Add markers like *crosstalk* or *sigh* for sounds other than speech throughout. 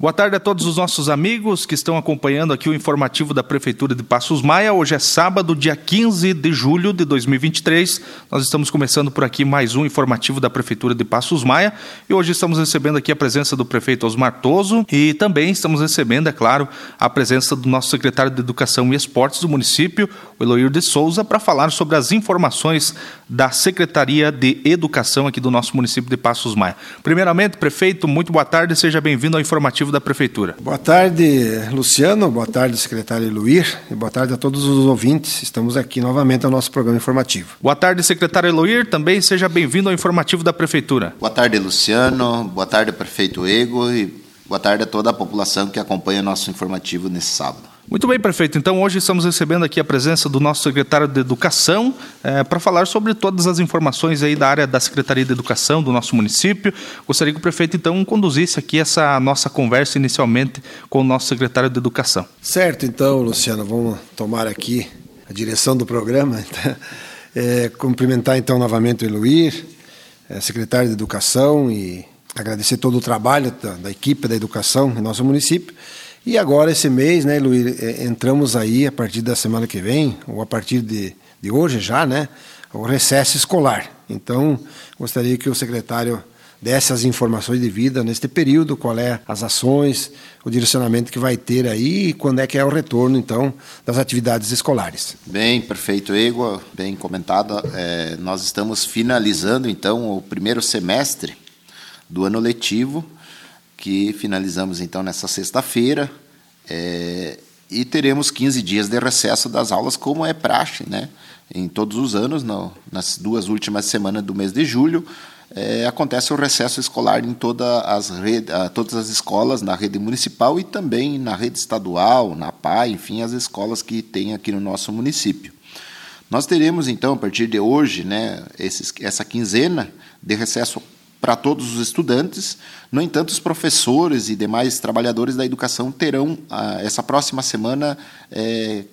Boa tarde a todos os nossos amigos que estão acompanhando aqui o informativo da Prefeitura de Passos Maia. Hoje é sábado, dia 15 de julho de 2023. Nós estamos começando por aqui mais um informativo da Prefeitura de Passos Maia e hoje estamos recebendo aqui a presença do prefeito Osmar Toso e também estamos recebendo, é claro, a presença do nosso secretário de Educação e Esportes do município, o Eloir de Souza, para falar sobre as informações da Secretaria de Educação aqui do nosso município de Passos Maia. Primeiramente, prefeito, muito boa tarde, seja bem-vindo ao informativo da Prefeitura. Boa tarde, Luciano. Boa tarde, secretário Eloir. E boa tarde a todos os ouvintes. Estamos aqui novamente no nosso programa informativo. Boa tarde, secretário Eloir. Também seja bem-vindo ao informativo da Prefeitura. Boa tarde, Luciano. Boa tarde, prefeito Ego. E boa tarde a toda a população que acompanha nosso informativo nesse sábado. Muito bem, prefeito. Então, hoje estamos recebendo aqui a presença do nosso secretário de Educação é, para falar sobre todas as informações aí da área da Secretaria de Educação do nosso município. Gostaria que o prefeito, então, conduzisse aqui essa nossa conversa inicialmente com o nosso secretário de Educação. Certo, então, Luciano, vamos tomar aqui a direção do programa. É, *laughs* cumprimentar, então, novamente o Eluir, é, secretário de Educação, e agradecer todo o trabalho da, da equipe da educação no nosso município. E agora, esse mês, né, Luiz, é, entramos aí a partir da semana que vem, ou a partir de, de hoje já, né, o recesso escolar. Então, gostaria que o secretário desse as informações devidas neste período, qual é as ações, o direcionamento que vai ter aí e quando é que é o retorno, então, das atividades escolares. Bem, perfeito, Ego, bem comentado. É, nós estamos finalizando, então, o primeiro semestre do ano letivo, que finalizamos então nessa sexta-feira. É, e teremos 15 dias de recesso das aulas, como é praxe, né? Em todos os anos, no, nas duas últimas semanas do mês de julho, é, acontece o recesso escolar em toda as rede, todas as escolas na rede municipal e também na rede estadual, na PAI, enfim, as escolas que tem aqui no nosso município. Nós teremos, então, a partir de hoje, né, esses, essa quinzena de recesso para todos os estudantes. No entanto, os professores e demais trabalhadores da educação terão ah, essa próxima semana é,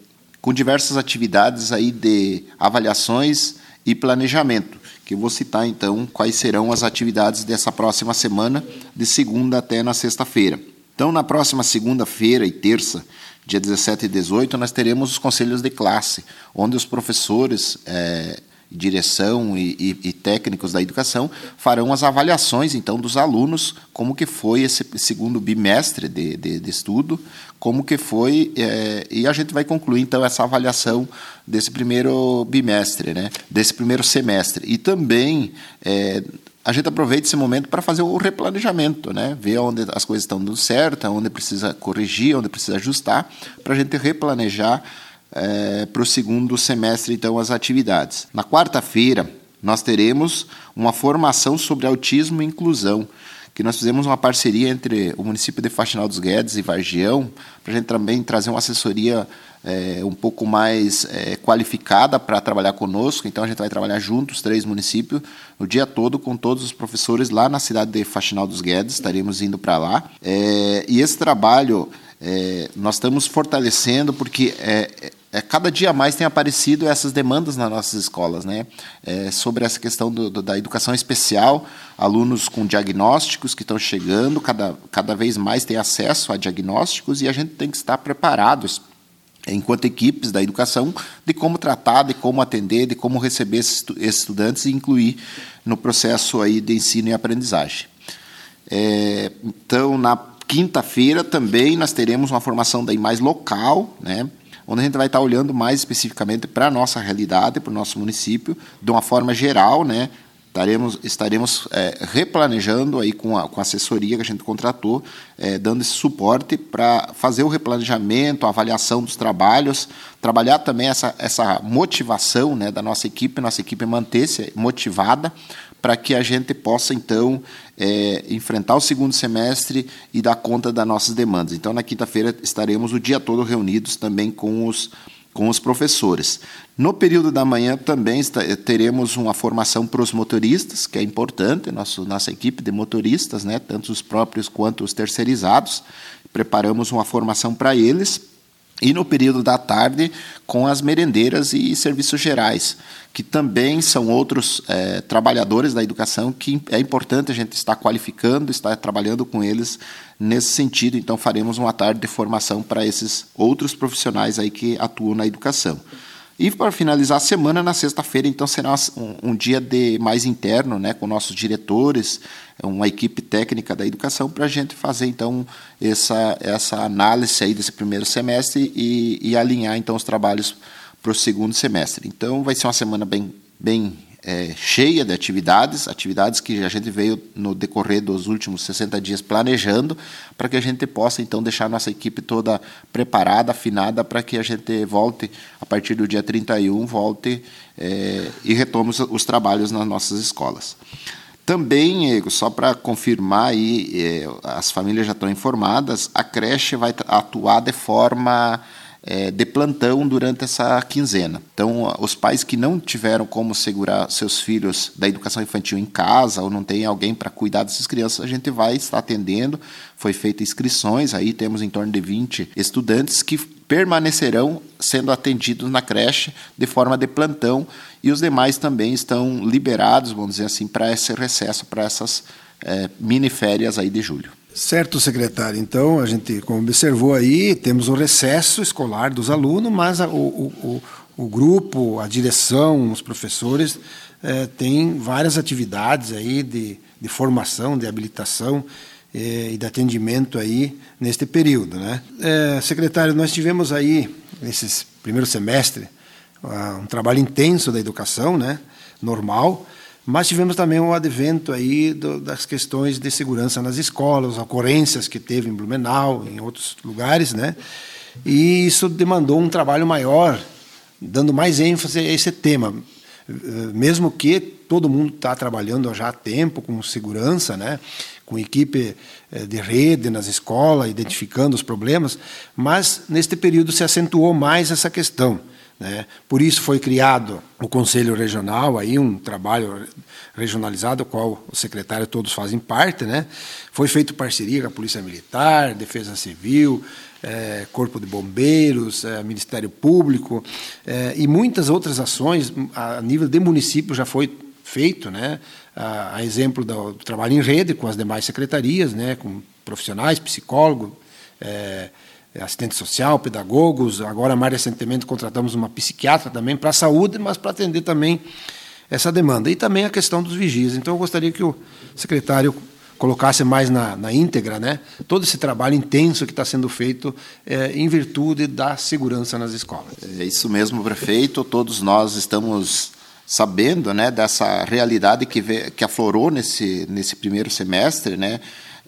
com diversas atividades aí de avaliações e planejamento, que eu vou citar então quais serão as atividades dessa próxima semana, de segunda até na sexta-feira. Então, na próxima segunda-feira e terça, dia 17 e 18, nós teremos os conselhos de classe, onde os professores é, direção e, e, e, técnicos da educação farão as avaliações então dos alunos como que foi esse segundo bimestre de, de, de estudo como que foi é, e a gente vai concluir então essa avaliação desse primeiro bimestre né desse primeiro semestre e também é, a gente aproveita esse momento para fazer o replanejamento, né? ver onde as coisas estão dando certo, onde precisa corrigir, onde precisa ajustar, para a gente replanejar é, para o segundo semestre, então, as atividades. Na quarta-feira, nós teremos uma formação sobre autismo e inclusão, que nós fizemos uma parceria entre o município de Faxinal dos Guedes e Vargião, para a gente também trazer uma assessoria é, um pouco mais é, qualificada para trabalhar conosco. Então, a gente vai trabalhar juntos, três municípios, o dia todo, com todos os professores lá na cidade de Faxinal dos Guedes, estaremos indo para lá. É, e esse trabalho é, nós estamos fortalecendo porque é, cada dia mais tem aparecido essas demandas nas nossas escolas, né? É, sobre essa questão do, do, da educação especial, alunos com diagnósticos que estão chegando, cada, cada vez mais tem acesso a diagnósticos e a gente tem que estar preparados enquanto equipes da educação, de como tratar, de como atender, de como receber esses, estudantes e incluir no processo aí de ensino e aprendizagem. É, então, na quinta-feira também nós teremos uma formação daí mais local, né? Onde a gente vai estar olhando mais especificamente para a nossa realidade, para o nosso município, de uma forma geral, né? Estaremos, estaremos é, replanejando aí com a, com a assessoria que a gente contratou, é, dando esse suporte para fazer o replanejamento, a avaliação dos trabalhos, trabalhar também essa, essa motivação né, da nossa equipe, nossa equipe manter-se motivada para que a gente possa, então, é, enfrentar o segundo semestre e dar conta das nossas demandas. Então, na quinta-feira, estaremos o dia todo reunidos também com os, com os professores. No período da manhã também teremos uma formação para os motoristas, que é importante, nosso, nossa equipe de motoristas, né, tanto os próprios quanto os terceirizados. Preparamos uma formação para eles e no período da tarde com as merendeiras e serviços gerais, que também são outros é, trabalhadores da educação que é importante a gente estar qualificando, estar trabalhando com eles nesse sentido. Então faremos uma tarde de formação para esses outros profissionais aí que atuam na educação. E para finalizar a semana, na sexta-feira, então será um, um, dia de mais interno, né, com nossos diretores, uma equipe técnica da educação, para a gente fazer então essa, essa análise aí desse primeiro semestre e, e alinhar então os trabalhos para o segundo semestre. Então vai ser uma semana bem, bem é, cheia de atividades, atividades que a gente veio no decorrer dos últimos 60 dias planejando, para que a gente possa então deixar nossa equipe toda preparada, afinada, para que a gente volte, a partir do dia 31, volte é, e retome os, os, trabalhos nas nossas escolas. Também, só para confirmar aí, é, as famílias já estão informadas, a creche vai atuar de forma é, de plantão durante essa quinzena. Então, os pais que não tiveram como segurar seus filhos da educação infantil em casa ou não tem alguém para cuidar dessas crianças, a gente vai estar atendendo. Foi feita inscrições, aí temos em torno de 20 estudantes que permanecerão sendo atendidos na creche de forma de plantão e os demais também estão liberados, vamos dizer assim, para esse recesso, para essas é, mini férias aí de julho. Certo, secretário. Então, a gente, como observou aí, temos o recesso escolar dos alunos, mas a, o, o, o, grupo, a direção, os professores é, têm várias atividades aí de, de formação, de habilitação é, e de atendimento aí neste período, né? É, secretário, nós tivemos aí nesse primeiro semestre um trabalho intenso da educação, né? Normal mas tivemos também o advento aí do, das questões de segurança nas escolas, ocorrências que teve em Blumenau, em outros lugares, né? E isso demandou um trabalho maior, dando mais ênfase a esse tema, mesmo que todo mundo está trabalhando já há tempo com segurança, né? com equipe eh, de rede nas escolas, identificando os problemas, mas neste período se acentuou mais essa questão. Né? Por isso foi criado o Conselho Regional, aí um trabalho regionalizado, qual os secretários todos fazem parte. Né? Foi feito parceria com a Polícia Militar, Defesa Civil, é, Corpo de Bombeiros, é, Ministério Público é, e muitas outras ações a nível de município já foi feito, né? a, a exemplo do, do, trabalho em rede com as demais secretarias, né? com profissionais, psicólogos, é, assistente social, pedagogos. Agora, mais recentemente, contratamos uma psiquiatra também para a saúde, mas para atender também essa demanda. E também a questão dos vigias. Então, eu gostaria que o secretário colocasse mais na, na íntegra né, todo esse trabalho intenso que está sendo feito é, em virtude da segurança nas escolas. É isso mesmo, prefeito. Todos nós estamos sabendo né, dessa realidade que, vê, que aflorou nesse, nesse primeiro semestre, né,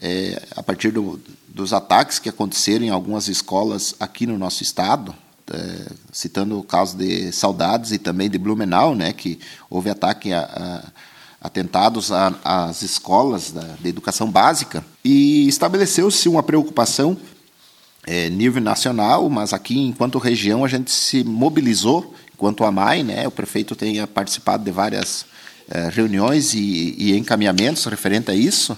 é, a partir do, dos ataques que aconteceram em algumas escolas aqui no nosso estado, é, citando o caso de Saudades e também de Blumenau, né, que houve ataque a, a atentados às escolas da, de educação básica, e estabeleceu-se uma preocupação é, nível nacional, mas aqui, enquanto região, a gente se mobilizou, enquanto a MAI, né, o prefeito tenha participado de várias é, reuniões e, e encaminhamentos referente a isso,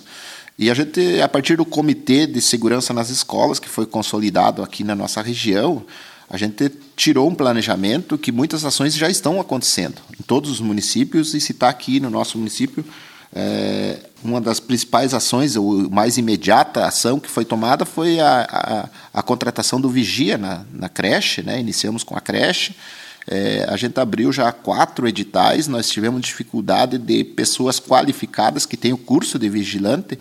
e a gente, a partir do Comitê de Segurança nas Escolas, que foi consolidado aqui na nossa região, a gente tirou um planejamento que muitas ações já estão acontecendo em todos os municípios, e se está aqui no nosso município, é, uma das principais ações, ou mais imediata ação que foi tomada foi a, a, a contratação do vigia na, na creche, né? iniciamos com a creche, é, a gente abriu já quatro editais, nós tivemos dificuldade de pessoas qualificadas que têm o curso de vigilante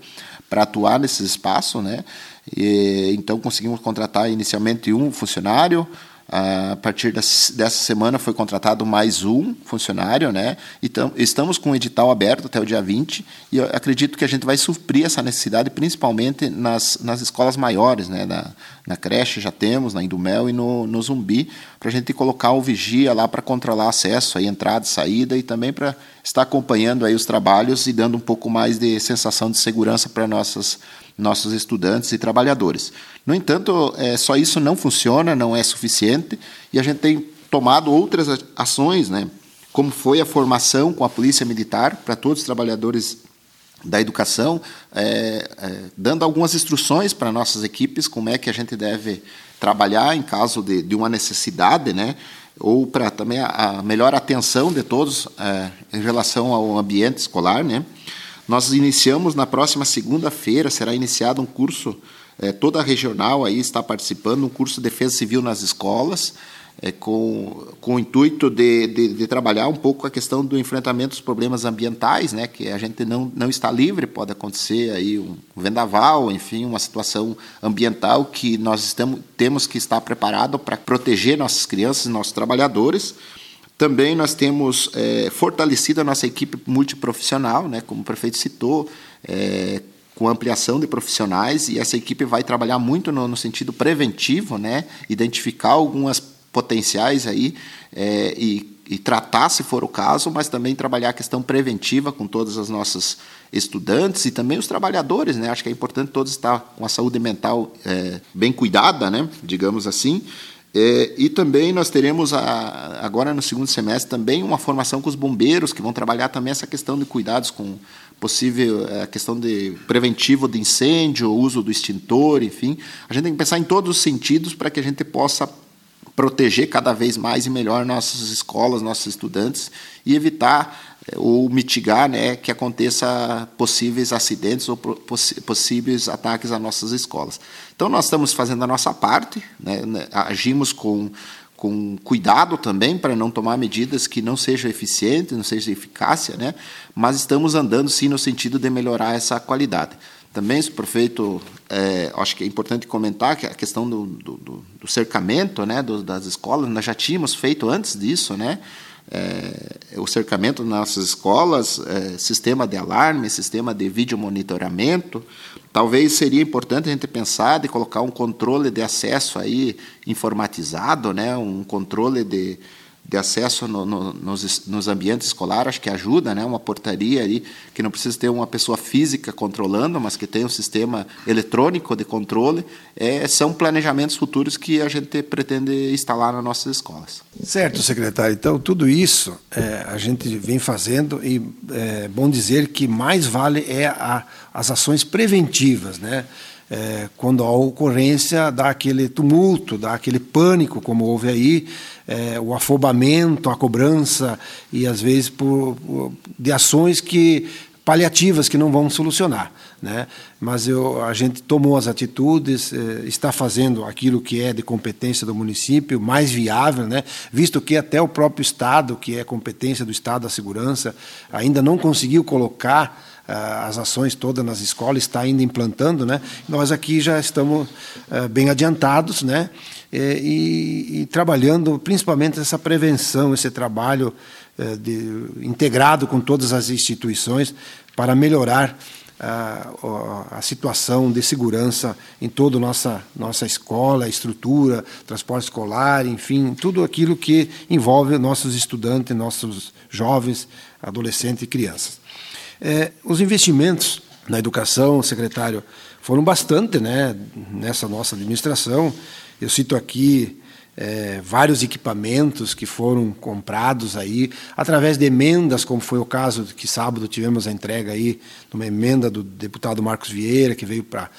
para atuar nesse espaço, né? E, então conseguimos contratar inicialmente um funcionário, a partir dessa semana foi contratado mais um funcionário, né? Então, estamos com o edital aberto até o dia 20 e acredito que a gente vai suprir essa necessidade principalmente nas, nas escolas maiores, né? Na, na creche já temos, na Indumel e no, no Zumbi, para a gente colocar o vigia lá para controlar acesso, aí, entrada e saída e também para estar acompanhando aí os trabalhos e dando um pouco mais de sensação de segurança para nossas nossos estudantes e trabalhadores. No entanto, é, só isso não funciona, não é suficiente, e a gente tem tomado outras ações, né, como foi a formação com a Polícia Militar para todos os trabalhadores da educação, é, é, dando algumas instruções para nossas equipes como é que a gente deve trabalhar em caso de, de uma necessidade, né? ou para também a, a, melhor atenção de todos é, em relação ao ambiente escolar. Né? Nós iniciamos na próxima segunda-feira, será iniciado um curso, é, toda a regional aí está participando, um curso de defesa civil nas escolas, é, com, com o intuito de, de, de, trabalhar um pouco a questão do enfrentamento dos problemas ambientais, né, que a gente não, não está livre, pode acontecer aí um vendaval, enfim, uma situação ambiental que nós estamos, temos que estar preparado para proteger nossas crianças e nossos trabalhadores. Também nós temos é, fortalecido a nossa equipe multiprofissional, né, como o prefeito citou, é, com ampliação de profissionais, e essa equipe vai trabalhar muito no, no sentido preventivo, né, identificar algumas potenciais aí é, e, e, tratar, se for o caso, mas também trabalhar a questão preventiva com todas as nossas estudantes e também os trabalhadores, né? Acho que é importante todos estar com a saúde mental é, bem cuidada, né? Digamos assim. É, e também nós teremos a, agora no segundo semestre também uma formação com os bombeiros que vão trabalhar também essa questão de cuidados com possível é, a questão de preventivo de incêndio, uso do extintor, enfim. A gente tem que pensar em todos os sentidos para que a gente possa proteger cada vez mais e melhor nossas escolas, nossos estudantes e evitar ou mitigar né, que aconteça possíveis acidentes ou possíveis ataques às nossas escolas. Então, nós estamos fazendo a nossa parte, né, né, agimos com, com cuidado também para não tomar medidas que não sejam eficientes, não sejam eficácia, né, mas estamos andando sim no sentido de melhorar essa qualidade. Também, prefeito, é, acho que é importante comentar que a questão do, do, do cercamento né, do, das escolas, nós já tínhamos feito antes disso, né? É, o cercamento das nossas escolas, é, sistema de alarme, sistema de vídeo monitoramento. Talvez seria importante a gente pensar de colocar um controle de acesso aí informatizado, né? um controle de, de acesso no, no, nos, nos, ambientes escolares, acho que ajuda, né? Uma portaria aí que não precisa ter uma pessoa física controlando, mas que tem um sistema eletrônico de controle, é, são planejamentos futuros que a gente pretende instalar nas nossas escolas. Certo, secretário. Então, tudo isso é, a gente vem fazendo e é bom dizer que mais vale é a, as ações preventivas, né? É, quando a ocorrência dá aquele tumulto, dá aquele pânico, como houve aí, é, o afobamento, a cobrança e às vezes por, por, de ações que paliativas que não vão solucionar, né? Mas eu, a gente tomou as atitudes, eh, está fazendo aquilo que é de competência do município mais viável, né? Visto que até o próprio estado, que é competência do estado da segurança, ainda não conseguiu colocar as ações todas nas escolas, está ainda implantando, né? Nós aqui já estamos ah, bem adiantados, né? E, e, trabalhando principalmente essa prevenção, esse trabalho eh, de, integrado com todas as instituições para melhorar a, a, situação de segurança em toda a nossa, nossa escola, estrutura, transporte escolar, enfim, tudo aquilo que envolve nossos estudantes, nossos jovens, adolescentes e crianças. É, os investimentos na educação, secretário, foram bastante né, nessa nossa administração. Eu cito aqui é, vários equipamentos que foram comprados aí através de emendas, como foi o caso que sábado tivemos a entrega aí, uma emenda do deputado Marcos Vieira, que veio para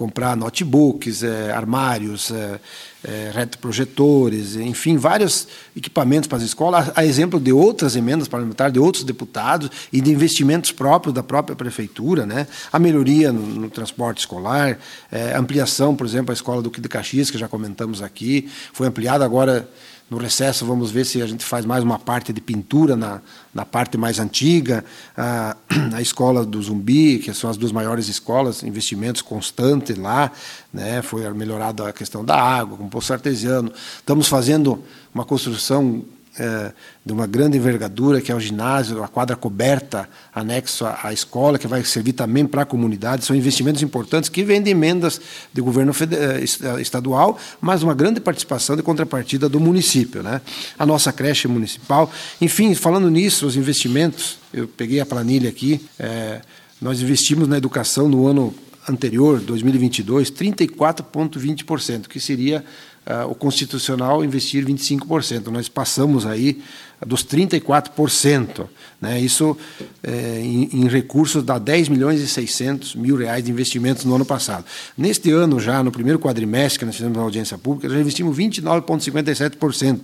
comprar notebooks, é, armários, é, é, retroprojetores, enfim, vários equipamentos para as escolas, a exemplo de outras emendas parlamentares, de outros deputados e de investimentos próprios da própria prefeitura, né? a melhoria no, no transporte escolar, é, ampliação, por exemplo, a escola do de Caxias, que já comentamos aqui, foi ampliada agora no recesso, vamos ver se a gente faz mais uma parte de pintura na, na parte mais antiga. A, *clears throat* a escola do Zumbi, que são as duas maiores escolas, investimentos constantes lá. Né, foi melhorada a questão da água, com poço artesiano. Estamos fazendo uma construção é, de uma grande envergadura, que é o ginásio, a quadra coberta, anexo à, à escola, que vai servir também para a comunidade. São investimentos importantes que vêm de emendas do governo eh, eh, estadual, mas uma grande participação de contrapartida do município. Né? A nossa creche municipal. Enfim, falando nisso, os investimentos, eu peguei a planilha aqui, é, nós investimos na educação no ano anterior, 2022, 34,20%, que seria o constitucional investir 25%. Nós passamos aí dos 34%. Né? Isso é, em, em, recursos dá 10 milhões e 600 mil reais de investimentos no ano passado. Neste ano, já no primeiro quadrimestre que nós fizemos na audiência pública, já investimos 29,57%.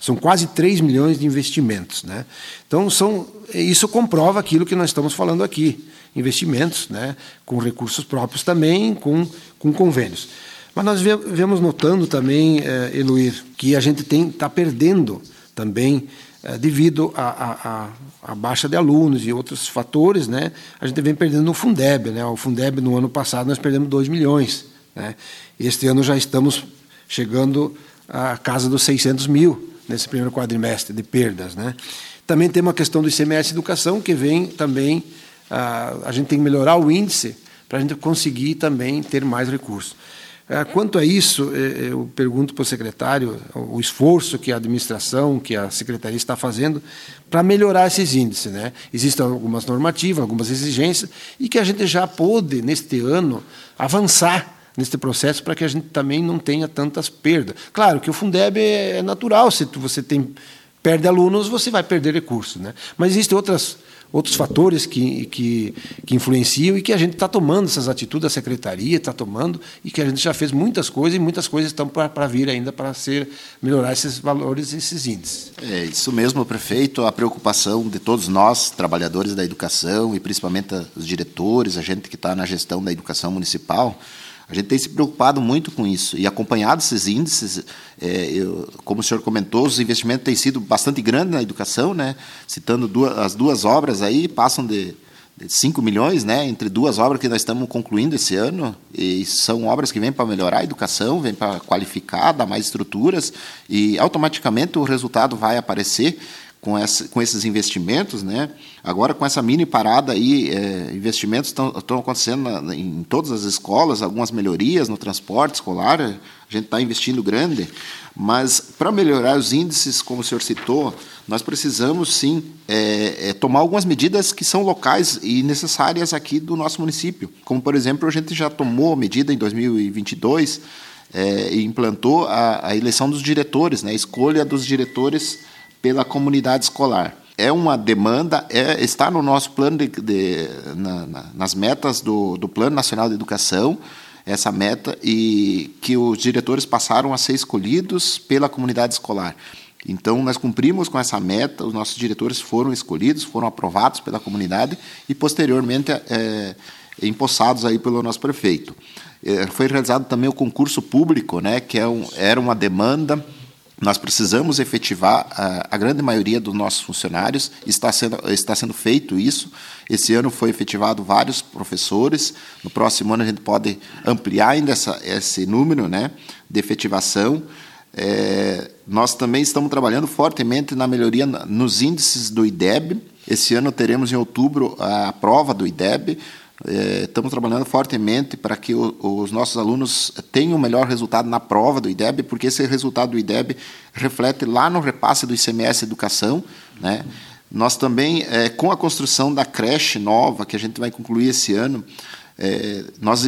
São quase 3 milhões de investimentos. Né? Então, são, isso comprova aquilo que nós estamos falando aqui. Investimentos né? com recursos próprios também, com, com convênios. Mas nós vemos notando também, eh, Eluir, que a gente está perdendo também é, devido à baixa de alunos e outros fatores, né, a gente vem perdendo no Fundeb. Né? O Fundeb, no ano passado, nós perdemos 2 milhões. Né? Este ano já estamos chegando à casa dos 600 mil nesse primeiro quadrimestre de perdas. Né? Também tem uma questão do ICMS Educação, que vem também, a, a gente tem que melhorar o índice para a gente conseguir também ter mais recursos. É, quanto a isso, é, é, eu pergunto para o secretário o esforço que a administração, que a secretaria está fazendo para melhorar esses índices. Né? Existem algumas normativas, algumas exigências, e que a gente já pôde, neste ano, avançar neste processo para que a gente também não tenha tantas perdas. Claro que o Fundeb é natural, se você tem, perde alunos, você vai perder recursos. Né? Mas existem outras outros fatores que, que, que influenciam e que a gente está tomando essas atitudes, a secretaria está tomando, e que a gente já fez muitas coisas e muitas coisas estão para vir ainda para ser melhorar esses valores, esses índices. É isso mesmo, prefeito. A preocupação de todos nós, trabalhadores da educação e principalmente os diretores, a gente que está na gestão da educação municipal, a gente tem se preocupado muito com isso e acompanhado esses índices. É, eu, como o senhor comentou, os investimentos têm sido bastante grandes na educação, né? Citando duas, as duas obras aí, passam de, de 5 milhões, né? Entre duas obras que nós estamos concluindo esse ano, e são obras que vêm para melhorar a educação, vêm para qualificar, dar mais estruturas, e automaticamente o resultado vai aparecer com, essa, com esses investimentos, né? Agora com essa mini parada aí, é, investimentos estão acontecendo na, em todas as escolas, algumas melhorias no transporte escolar, a gente está investindo grande, mas para melhorar os índices, como o senhor citou, nós precisamos sim é, é, tomar algumas medidas que são locais e necessárias aqui do nosso município, como por exemplo a gente já tomou medida em 2022 é, e implantou a, a eleição dos diretores, né? A escolha dos diretores pela comunidade escolar. É uma demanda, é, está no nosso plano, de, de na, na, nas metas do, do Plano Nacional de Educação, essa meta, e que os diretores passaram a ser escolhidos pela comunidade escolar. Então, nós cumprimos com essa meta, os nossos diretores foram escolhidos, foram aprovados pela comunidade e, posteriormente, é, empossados aí pelo nosso prefeito. É, foi realizado também o concurso público, né, que é um, era uma demanda nós precisamos efetivar a, a, grande maioria dos nossos funcionários, está sendo, está sendo feito isso. Esse ano foi efetivado vários professores, no próximo ano a gente pode ampliar ainda essa, esse número né, de efetivação. É, nós também estamos trabalhando fortemente na melhoria nos índices do IDEB. Esse ano teremos em outubro a prova do IDEB, é, estamos trabalhando fortemente para que o, os nossos alunos tenham o melhor resultado na prova do IDEB, porque esse resultado do IDEB reflete lá no repasse do ICMS Educação. Né? Nós também, é, com a construção da creche nova, que a gente vai concluir esse ano, é, nós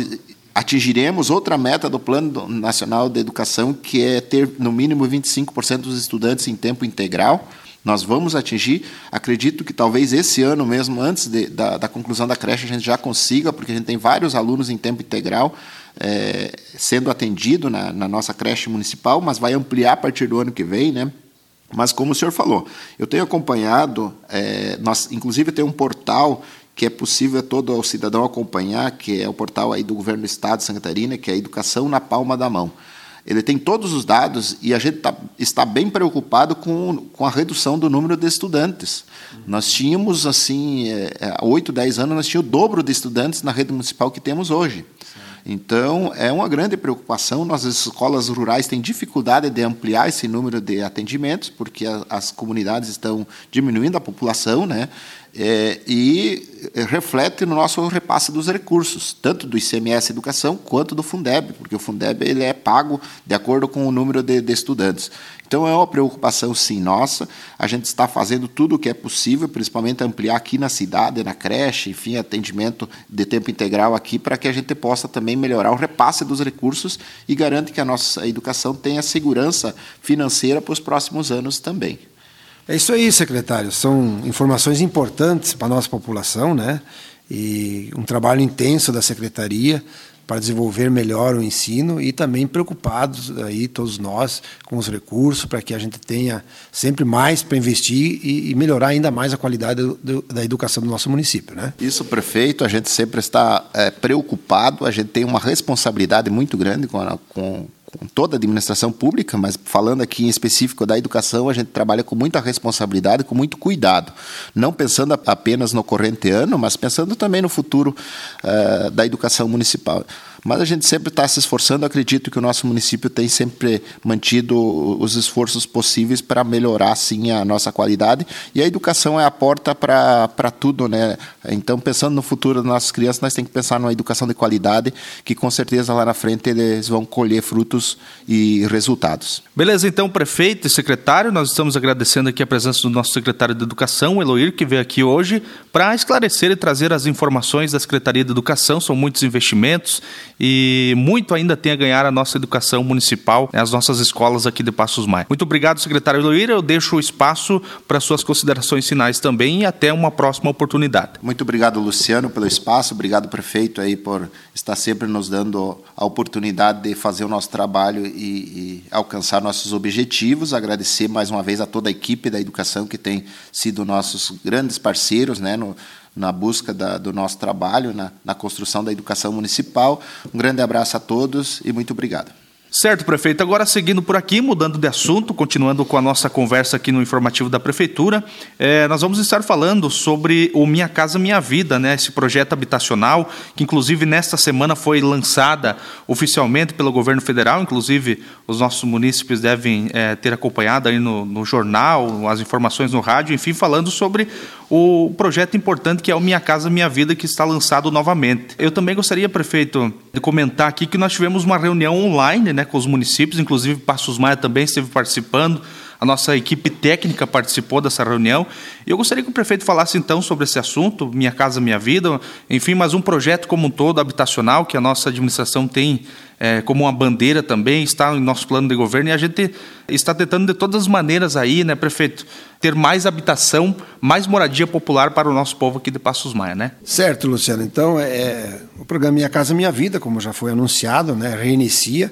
atingiremos outra meta do Plano Nacional de Educação, que é ter no mínimo 25% dos estudantes em tempo integral. Nós vamos atingir, acredito que talvez esse ano mesmo, antes de, da, da, conclusão da creche, a gente já consiga, porque a gente tem vários alunos em tempo integral é, sendo atendido na, na, nossa creche municipal, mas vai ampliar a partir do ano que vem, né? Mas como o senhor falou, eu tenho acompanhado, é, nós inclusive tem um portal que é possível todo o cidadão acompanhar, que é o portal aí do governo do estado de Santa Catarina, que é Educação na Palma da Mão. Ele tem todos os dados e a gente tá, está bem preocupado com, com a redução do número de estudantes. Uhum. Nós tínhamos, assim, é, é, há oito, dez anos, nós tínhamos o dobro de estudantes na rede municipal que temos hoje. Então, é uma grande preocupação. Nossas escolas rurais têm dificuldade de ampliar esse número de atendimentos, porque as comunidades estão diminuindo a população, né? É, e reflete no nosso repasse dos recursos, tanto do ICMS Educação quanto do Fundeb, porque o Fundeb ele é pago de acordo com o número de, de estudantes. Então é uma preocupação sim nossa. A gente está fazendo tudo o que é possível, principalmente ampliar aqui na cidade, na creche, enfim, atendimento de tempo integral aqui, para que a gente possa também melhorar o repasse dos recursos e garante que a nossa educação tenha segurança financeira para os próximos anos também. É isso aí, secretário. São informações importantes para a nossa população, né? E um trabalho intenso da secretaria para desenvolver melhor o ensino e também preocupados aí todos nós com os recursos para que a gente tenha sempre mais para investir e, e, melhorar ainda mais a qualidade do, do, da educação do nosso município, né? Isso, prefeito, a gente sempre está é, preocupado, a gente tem uma responsabilidade muito grande com, a, com com toda a administração pública, mas falando aqui em específico da educação, a gente trabalha com muita responsabilidade, com muito cuidado, não pensando apenas no corrente ano, mas pensando também no futuro uh, da educação municipal. Mas a gente sempre está se esforçando. Acredito que o nosso município tem sempre mantido os esforços possíveis para melhorar, sim, a nossa qualidade. E a educação é a porta para tudo, né? Então, pensando no futuro das nossas crianças, nós temos que pensar numa educação de qualidade, que com certeza lá na frente eles vão colher frutos e resultados. Beleza, então, prefeito e secretário, nós estamos agradecendo aqui a presença do nosso secretário de Educação, Eloir, que veio aqui hoje para esclarecer e trazer as informações da Secretaria de Educação. São muitos investimentos e muito ainda tem a ganhar a nossa educação municipal, né, as nossas escolas aqui de Passos Maia. Muito obrigado, secretário Eloíra. Eu deixo o espaço para suas considerações finais também e até uma próxima oportunidade. Muito obrigado, Luciano, pelo espaço. Obrigado, prefeito, aí por estar sempre nos dando a oportunidade de fazer o nosso trabalho e, e alcançar nossos objetivos. Agradecer mais uma vez a toda a equipe da educação que tem sido nossos grandes parceiros, né, no, na busca da, do nosso trabalho, na, na construção da educação municipal. Um grande abraço a todos e muito obrigado. Certo, prefeito. Agora, seguindo por aqui, mudando de assunto, continuando com a nossa conversa aqui no informativo da Prefeitura, é, nós vamos estar falando sobre o Minha Casa Minha Vida, né, esse projeto habitacional, que inclusive nesta semana foi lançada oficialmente pelo governo federal, inclusive os nossos munícipes devem é, ter acompanhado aí no, no jornal, as informações no rádio, enfim, falando sobre o projeto importante que é o Minha Casa Minha Vida, que está lançado novamente. Eu também gostaria, prefeito, de comentar aqui que nós tivemos uma reunião online né, com os municípios, inclusive Passos Maia também esteve participando, a nossa equipe técnica participou dessa reunião. Eu gostaria que o prefeito falasse então sobre esse assunto, Minha Casa Minha Vida, enfim, mas um projeto como um todo habitacional que a nossa administração tem é, como uma bandeira também, está em nosso plano de governo e a gente está tentando de todas as maneiras aí, né, prefeito, ter mais habitação, mais moradia popular para o nosso povo aqui de Passos Maia, né? Certo, Luciano. Então, é, o programa Minha Casa Minha Vida, como já foi anunciado, né, reinicia.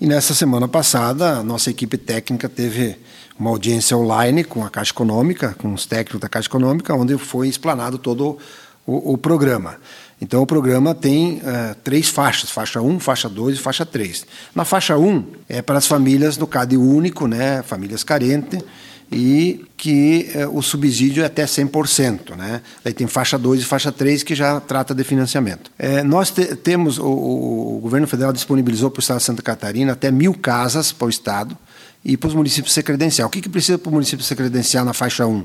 E nessa semana passada, a nossa equipe técnica teve uma audiência online com a Caixa Econômica, com os técnicos da Caixa Econômica, onde foi explanado todo o, o programa. Então, o programa tem uh, três faixas: faixa 1, faixa 2 e faixa 3. Na faixa 1 é para as famílias no CAD único, né, famílias carentes, e que uh, o subsídio é até 100%. Né? Aí tem faixa 2 e faixa 3 que já trata de financiamento. É, nós te, temos, o, o, governo federal disponibilizou para o Estado de Santa Catarina até mil casas para o Estado e para os municípios ser credencial. O que, que precisa para o município ser credencial na faixa 1?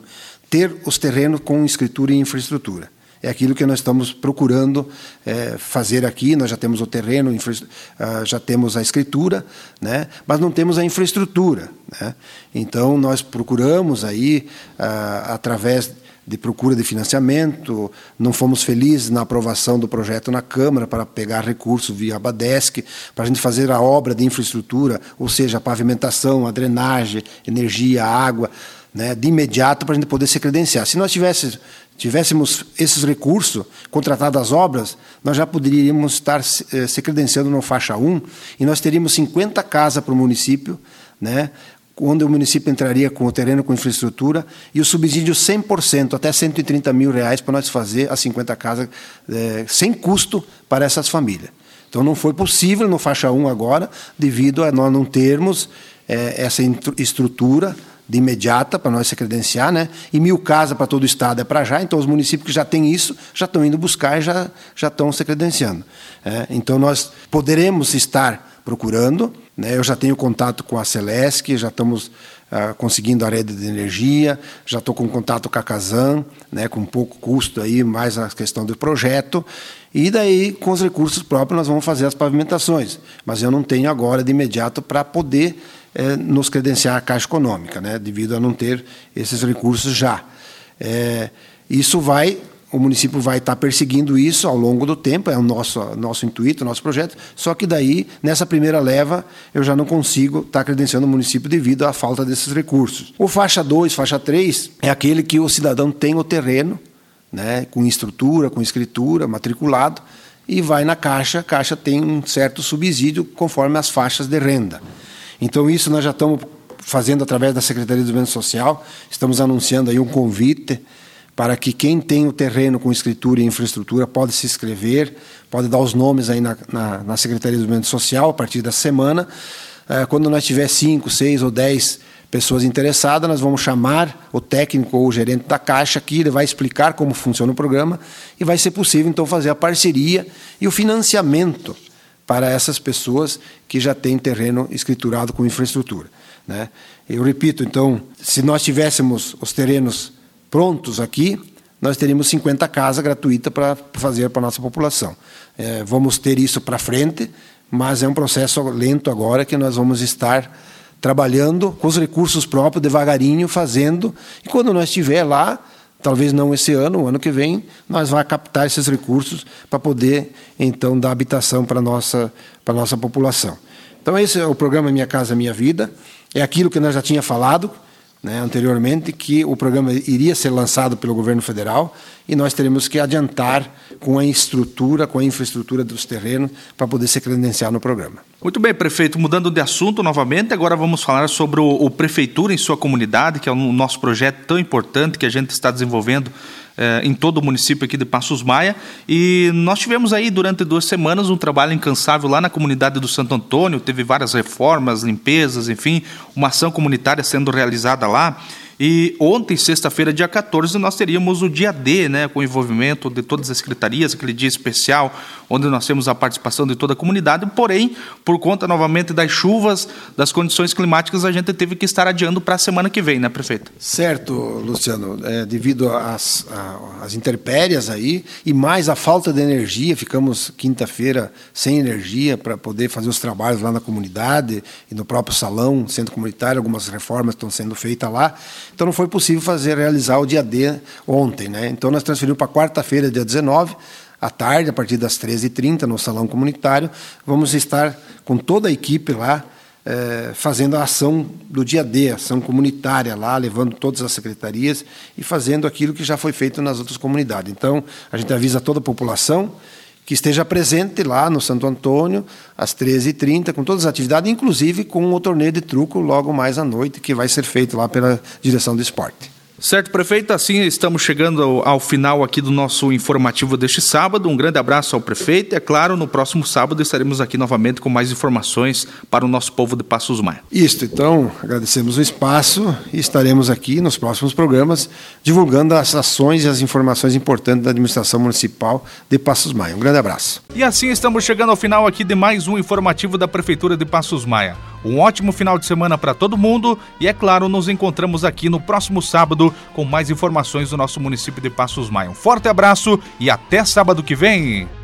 Ter os terrenos com escritura e infraestrutura. É aquilo que nós estamos procurando é, fazer aqui. Nós já temos o terreno, uh, já temos a escritura, né? mas não temos a infraestrutura. Né? Então, nós procuramos aí, uh, através de procura de financiamento, não fomos felizes na aprovação do projeto na Câmara para pegar recursos via Abadesc, para a gente fazer a obra de infraestrutura, ou seja, a pavimentação, a drenagem, energia, água, né, de imediato para a gente poder se credenciar. Se nós tivéssemos, tivéssemos esses recursos, contratado as obras, nós já poderíamos estar eh, se credenciando no faixa 1 e nós teríamos 50 casas para o município, né, onde o município entraria com o terreno com infraestrutura e o subsídio 100%, até 130 mil reais para nós fazer as 50 casas é, sem custo para essas famílias. Então não foi possível no faixa 1 agora, devido a nós não termos é, essa estrutura de imediata para nós se credenciar, né? E mil casas para todo o estado é para já, então os municípios que já têm isso já estão indo buscar e já, já estão se credenciando. É, então nós poderemos estar procurando. Né? Eu já tenho contato com a Celesc, já estamos uh, conseguindo a rede de energia, já estou com contato com a Casan, né, com pouco custo aí, mais a questão do projeto, e daí com os recursos próprios nós vamos fazer as pavimentações, mas eu não tenho agora de imediato para poder eh, nos credenciar a Caixa Econômica, né, devido a não ter esses recursos já. É, isso vai o município vai estar perseguindo isso ao longo do tempo, é o nosso, nosso intuito, nosso projeto, só que daí, nessa primeira leva, eu já não consigo estar credenciando o município devido à falta desses recursos. O faixa 2, faixa 3, é aquele que o cidadão tem o terreno, né, com estrutura, com escritura, matriculado, e vai na Caixa, a Caixa tem um certo subsídio conforme as faixas de renda. Então, isso nós já estamos fazendo através da Secretaria do Desenvolvimento Social, estamos anunciando aí um convite para que quem tem o terreno com escritura e infraestrutura pode se inscrever, pode dar os nomes aí na, na, na Secretaria do Desenvolvimento Social a partir da semana. É, quando nós tiver cinco, seis ou dez pessoas interessadas, nós vamos chamar o técnico ou o gerente da Caixa aqui, ele vai explicar como funciona o programa e vai ser possível então fazer a parceria e o financiamento para essas pessoas que já têm terreno escriturado com infraestrutura. Né? Eu repito, então, se nós tivéssemos os terrenos prontos aqui, nós teríamos 50 casas gratuitas para fazer para a nossa população. É, vamos ter isso para frente, mas é um processo lento agora que nós vamos estar trabalhando com os recursos próprios, devagarinho, fazendo, e quando nós estiver lá, talvez não esse ano, o ano que vem, nós vamos captar esses recursos para poder, então, dar habitação para a nossa, para nossa população. Então, esse é o programa Minha Casa Minha Vida, é aquilo que nós já tinha falado, né, anteriormente que o programa iria ser lançado pelo governo federal e nós teremos que adiantar com a estrutura, com a infraestrutura dos terrenos para poder se credenciar no programa. Muito bem, prefeito. Mudando de assunto novamente, agora vamos falar sobre o, o Prefeitura em sua comunidade, que é o nosso projeto tão importante que a gente está desenvolvendo eh, em todo o município aqui de Passos Maia. E nós tivemos aí durante duas semanas um trabalho incansável lá na comunidade do Santo Antônio, teve várias reformas, limpezas, enfim, uma ação comunitária sendo realizada lá. E ontem, sexta-feira, dia 14, nós teríamos o dia D, né, com o envolvimento de todas as secretarias, aquele dia especial, onde nós temos a participação de toda a comunidade. Porém, por conta novamente das chuvas, das condições climáticas, a gente teve que estar adiando para a semana que vem, né, prefeito? Certo, Luciano. É, devido às, às intempéries aí e mais a falta de energia, ficamos quinta-feira sem energia para poder fazer os trabalhos lá na comunidade e no próprio salão, centro comunitário, algumas reformas estão sendo feitas lá. Então não foi possível fazer realizar o dia D ontem, né? Então nós transferimos para quarta-feira, dia 19, à tarde, a partir das 13h30, no salão comunitário. Vamos estar com toda a equipe lá é, fazendo a ação do dia D, ação comunitária lá, levando todas as secretarias e fazendo aquilo que já foi feito nas outras comunidades. Então, a gente avisa toda a população que esteja presente lá no Santo Antônio, às 13h30, com todas as atividades, inclusive com o torneio de truco logo mais à noite, que vai ser feito lá pela direção do esporte. Certo, prefeito. Assim estamos chegando ao, ao, final aqui do nosso informativo deste sábado. Um grande abraço ao prefeito. É claro, no próximo sábado estaremos aqui novamente com mais informações para o nosso povo de Passos Maia. Isso, então, agradecemos o espaço e estaremos aqui nos próximos programas divulgando as ações e as informações importantes da administração municipal de Passos Maia. Um grande abraço. E assim estamos chegando ao final aqui de mais um informativo da Prefeitura de Passos Maia. Um ótimo final de semana para todo mundo e, é claro, nos encontramos aqui no próximo com mais informações do nosso município de Passos Maia. Um forte abraço e até sábado que vem!